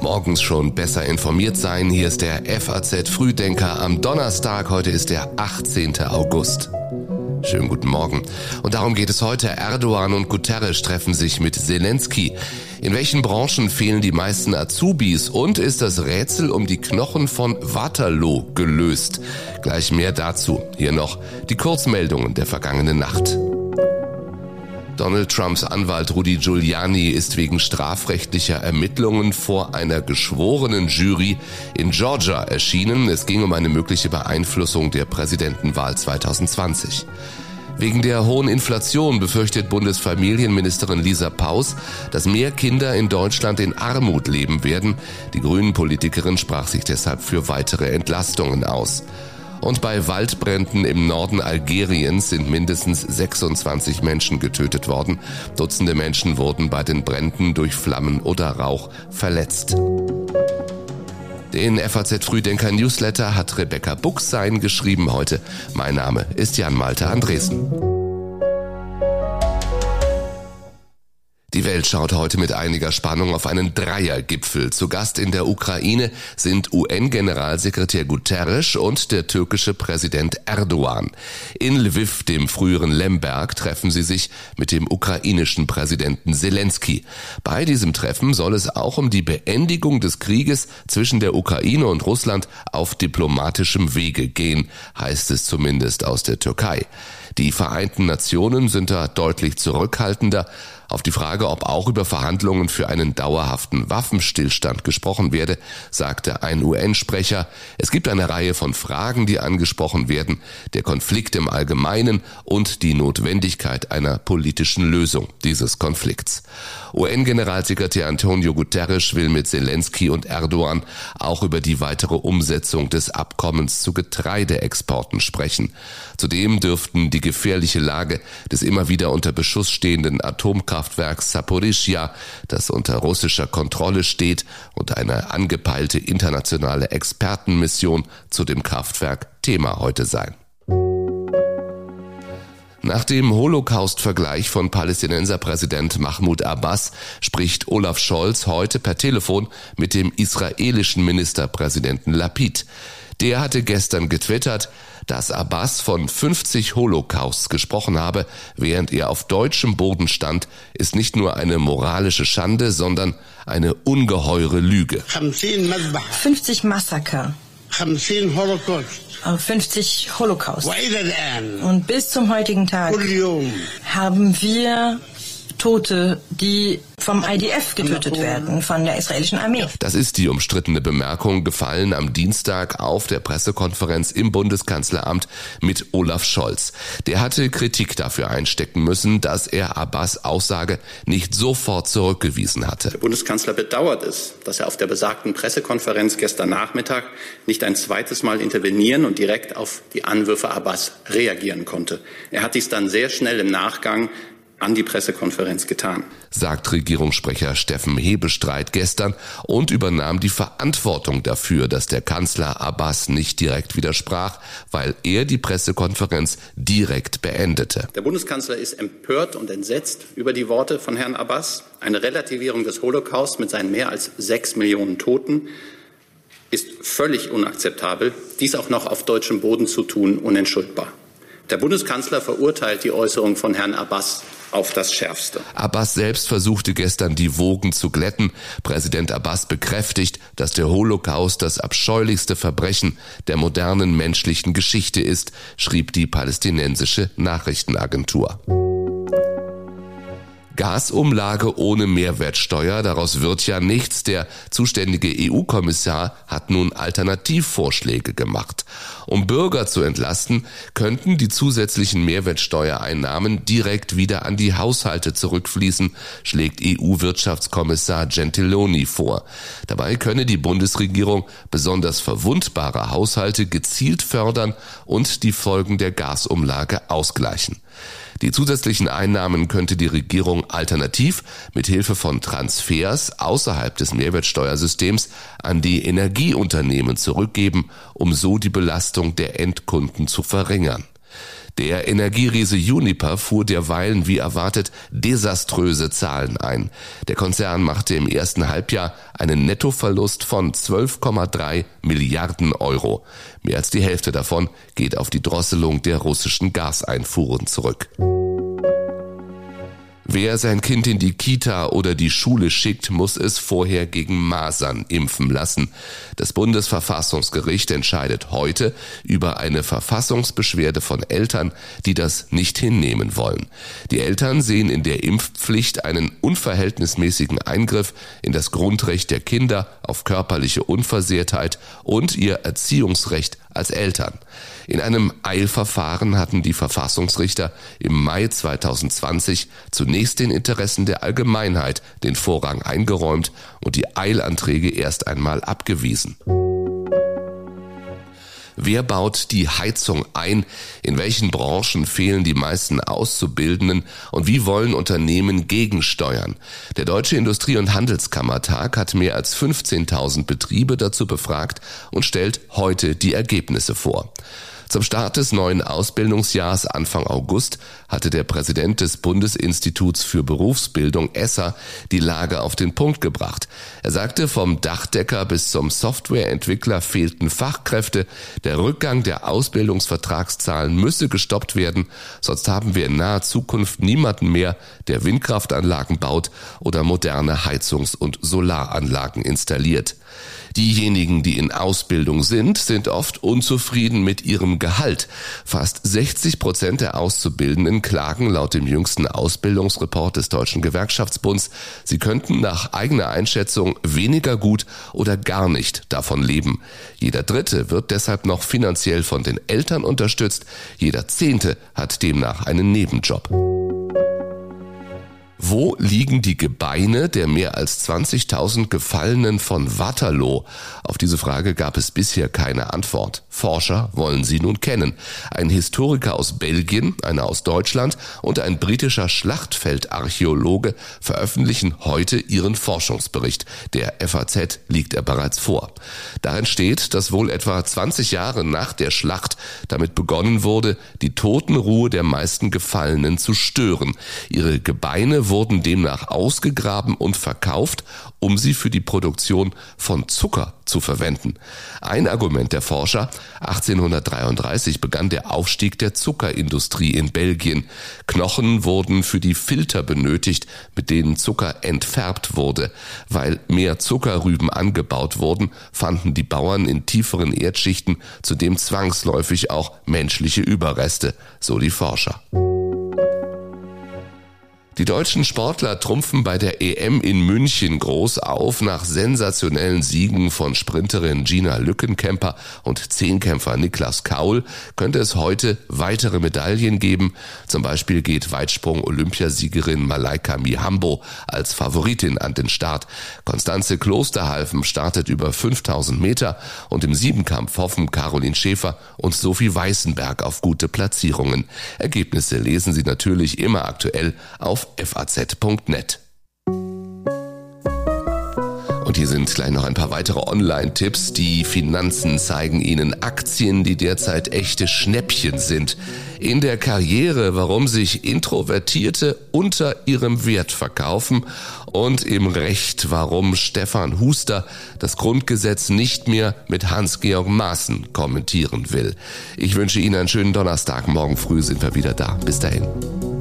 Morgens schon besser informiert sein. Hier ist der FAZ Frühdenker am Donnerstag. Heute ist der 18. August. Schönen guten Morgen. Und darum geht es heute. Erdogan und Guterres treffen sich mit Zelensky. In welchen Branchen fehlen die meisten Azubis? Und ist das Rätsel um die Knochen von Waterloo gelöst? Gleich mehr dazu. Hier noch die Kurzmeldungen der vergangenen Nacht. Donald Trumps Anwalt Rudy Giuliani ist wegen strafrechtlicher Ermittlungen vor einer geschworenen Jury in Georgia erschienen. Es ging um eine mögliche Beeinflussung der Präsidentenwahl 2020. Wegen der hohen Inflation befürchtet Bundesfamilienministerin Lisa Paus, dass mehr Kinder in Deutschland in Armut leben werden. Die Grünen-Politikerin sprach sich deshalb für weitere Entlastungen aus. Und bei Waldbränden im Norden Algeriens sind mindestens 26 Menschen getötet worden. Dutzende Menschen wurden bei den Bränden durch Flammen oder Rauch verletzt. Den FAZ Frühdenker Newsletter hat Rebecca Buchsein geschrieben heute. Mein Name ist Jan Malte Andresen. Die Welt schaut heute mit einiger Spannung auf einen Dreiergipfel. Zu Gast in der Ukraine sind UN-Generalsekretär Guterres und der türkische Präsident Erdogan. In Lviv, dem früheren Lemberg, treffen sie sich mit dem ukrainischen Präsidenten Zelensky. Bei diesem Treffen soll es auch um die Beendigung des Krieges zwischen der Ukraine und Russland auf diplomatischem Wege gehen, heißt es zumindest aus der Türkei. Die Vereinten Nationen sind da deutlich zurückhaltender. Auf die Frage, ob auch über Verhandlungen für einen dauerhaften Waffenstillstand gesprochen werde, sagte ein UN-Sprecher, es gibt eine Reihe von Fragen, die angesprochen werden, der Konflikt im Allgemeinen und die Notwendigkeit einer politischen Lösung dieses Konflikts. UN-Generalsekretär Antonio Guterres will mit Zelensky und Erdogan auch über die weitere Umsetzung des Abkommens zu Getreideexporten sprechen. Zudem dürften die gefährliche Lage des immer wieder unter Beschuss stehenden Atomkraftwerks Saporischia, das unter russischer Kontrolle steht, und eine angepeilte internationale Expertenmission zu dem Kraftwerk Thema heute sein. Nach dem Holocaust-Vergleich von Palästinenserpräsident Mahmoud Abbas spricht Olaf Scholz heute per Telefon mit dem israelischen Ministerpräsidenten Lapid. Der hatte gestern getwittert, dass Abbas von 50 Holocausts gesprochen habe, während er auf deutschem Boden stand, ist nicht nur eine moralische Schande, sondern eine ungeheure Lüge. 50 Massaker. 50 Holocaust. Und bis zum heutigen Tag haben wir Tote, die vom IDF getötet werden, von der israelischen Armee. Das ist die umstrittene Bemerkung gefallen am Dienstag auf der Pressekonferenz im Bundeskanzleramt mit Olaf Scholz. Der hatte Kritik dafür einstecken müssen, dass er Abbas Aussage nicht sofort zurückgewiesen hatte. Der Bundeskanzler bedauert es, dass er auf der besagten Pressekonferenz gestern Nachmittag nicht ein zweites Mal intervenieren und direkt auf die Anwürfe Abbas reagieren konnte. Er hat dies dann sehr schnell im Nachgang an die Pressekonferenz getan. Sagt Regierungssprecher Steffen Hebestreit gestern und übernahm die Verantwortung dafür, dass der Kanzler Abbas nicht direkt widersprach, weil er die Pressekonferenz direkt beendete. Der Bundeskanzler ist empört und entsetzt über die Worte von Herrn Abbas. Eine Relativierung des Holocaust mit seinen mehr als sechs Millionen Toten ist völlig unakzeptabel. Dies auch noch auf deutschem Boden zu tun, unentschuldbar. Der Bundeskanzler verurteilt die Äußerung von Herrn Abbas auf das Schärfste. Abbas selbst versuchte gestern die Wogen zu glätten. Präsident Abbas bekräftigt, dass der Holocaust das abscheulichste Verbrechen der modernen menschlichen Geschichte ist, schrieb die palästinensische Nachrichtenagentur. Gasumlage ohne Mehrwertsteuer, daraus wird ja nichts. Der zuständige EU-Kommissar hat nun Alternativvorschläge gemacht. Um Bürger zu entlasten, könnten die zusätzlichen Mehrwertsteuereinnahmen direkt wieder an die Haushalte zurückfließen, schlägt EU-Wirtschaftskommissar Gentiloni vor. Dabei könne die Bundesregierung besonders verwundbare Haushalte gezielt fördern und die Folgen der Gasumlage ausgleichen. Die zusätzlichen Einnahmen könnte die Regierung alternativ mit Hilfe von Transfers außerhalb des Mehrwertsteuersystems an die Energieunternehmen zurückgeben, um so die Belastung der Endkunden zu verringern. Der Energieriese Uniper fuhr derweilen wie erwartet desaströse Zahlen ein. Der Konzern machte im ersten Halbjahr einen Nettoverlust von 12,3 Milliarden Euro. Mehr als die Hälfte davon geht auf die Drosselung der russischen Gaseinfuhren zurück. Wer sein Kind in die Kita oder die Schule schickt, muss es vorher gegen Masern impfen lassen. Das Bundesverfassungsgericht entscheidet heute über eine Verfassungsbeschwerde von Eltern, die das nicht hinnehmen wollen. Die Eltern sehen in der Impfpflicht einen unverhältnismäßigen Eingriff in das Grundrecht der Kinder auf körperliche Unversehrtheit und ihr Erziehungsrecht als Eltern. In einem Eilverfahren hatten die Verfassungsrichter im Mai 2020 zunächst den Interessen der Allgemeinheit den Vorrang eingeräumt und die Eilanträge erst einmal abgewiesen. Wer baut die Heizung ein? In welchen Branchen fehlen die meisten Auszubildenden? Und wie wollen Unternehmen gegensteuern? Der Deutsche Industrie- und Handelskammertag hat mehr als 15.000 Betriebe dazu befragt und stellt heute die Ergebnisse vor. Zum Start des neuen Ausbildungsjahrs Anfang August hatte der Präsident des Bundesinstituts für Berufsbildung ESSA die Lage auf den Punkt gebracht. Er sagte, vom Dachdecker bis zum Softwareentwickler fehlten Fachkräfte, der Rückgang der Ausbildungsvertragszahlen müsse gestoppt werden, sonst haben wir in naher Zukunft niemanden mehr, der Windkraftanlagen baut oder moderne Heizungs- und Solaranlagen installiert. Diejenigen, die in Ausbildung sind, sind oft unzufrieden mit ihrem Gehalt. Fast 60 Prozent der Auszubildenden klagen laut dem jüngsten Ausbildungsreport des Deutschen Gewerkschaftsbunds, sie könnten nach eigener Einschätzung weniger gut oder gar nicht davon leben. Jeder Dritte wird deshalb noch finanziell von den Eltern unterstützt, jeder Zehnte hat demnach einen Nebenjob. Wo liegen die Gebeine der mehr als 20.000 Gefallenen von Waterloo? Auf diese Frage gab es bisher keine Antwort. Forscher wollen sie nun kennen. Ein Historiker aus Belgien, einer aus Deutschland und ein britischer Schlachtfeldarchäologe veröffentlichen heute ihren Forschungsbericht. Der FAZ liegt er bereits vor. Darin steht, dass wohl etwa 20 Jahre nach der Schlacht damit begonnen wurde, die Totenruhe der meisten Gefallenen zu stören. Ihre Gebeine wurden demnach ausgegraben und verkauft, um sie für die Produktion von Zucker zu verwenden. Ein Argument der Forscher, 1833 begann der Aufstieg der Zuckerindustrie in Belgien. Knochen wurden für die Filter benötigt, mit denen Zucker entfärbt wurde. Weil mehr Zuckerrüben angebaut wurden, fanden die Bauern in tieferen Erdschichten zudem zwangsläufig auch menschliche Überreste, so die Forscher. Die deutschen Sportler trumpfen bei der EM in München groß auf. Nach sensationellen Siegen von Sprinterin Gina Lückenkämper und Zehnkämpfer Niklas Kaul könnte es heute weitere Medaillen geben. Zum Beispiel geht Weitsprung-Olympiasiegerin Malaika Mihambo als Favoritin an den Start. Konstanze Klosterhalfen startet über 5000 Meter und im Siebenkampf hoffen Caroline Schäfer und Sophie Weißenberg auf gute Platzierungen. Ergebnisse lesen Sie natürlich immer aktuell auf faz.net. Und hier sind gleich noch ein paar weitere Online-Tipps. Die Finanzen zeigen Ihnen Aktien, die derzeit echte Schnäppchen sind. In der Karriere, warum sich Introvertierte unter ihrem Wert verkaufen. Und im Recht, warum Stefan Huster das Grundgesetz nicht mehr mit Hans-Georg Maaßen kommentieren will. Ich wünsche Ihnen einen schönen Donnerstag. Morgen früh sind wir wieder da. Bis dahin.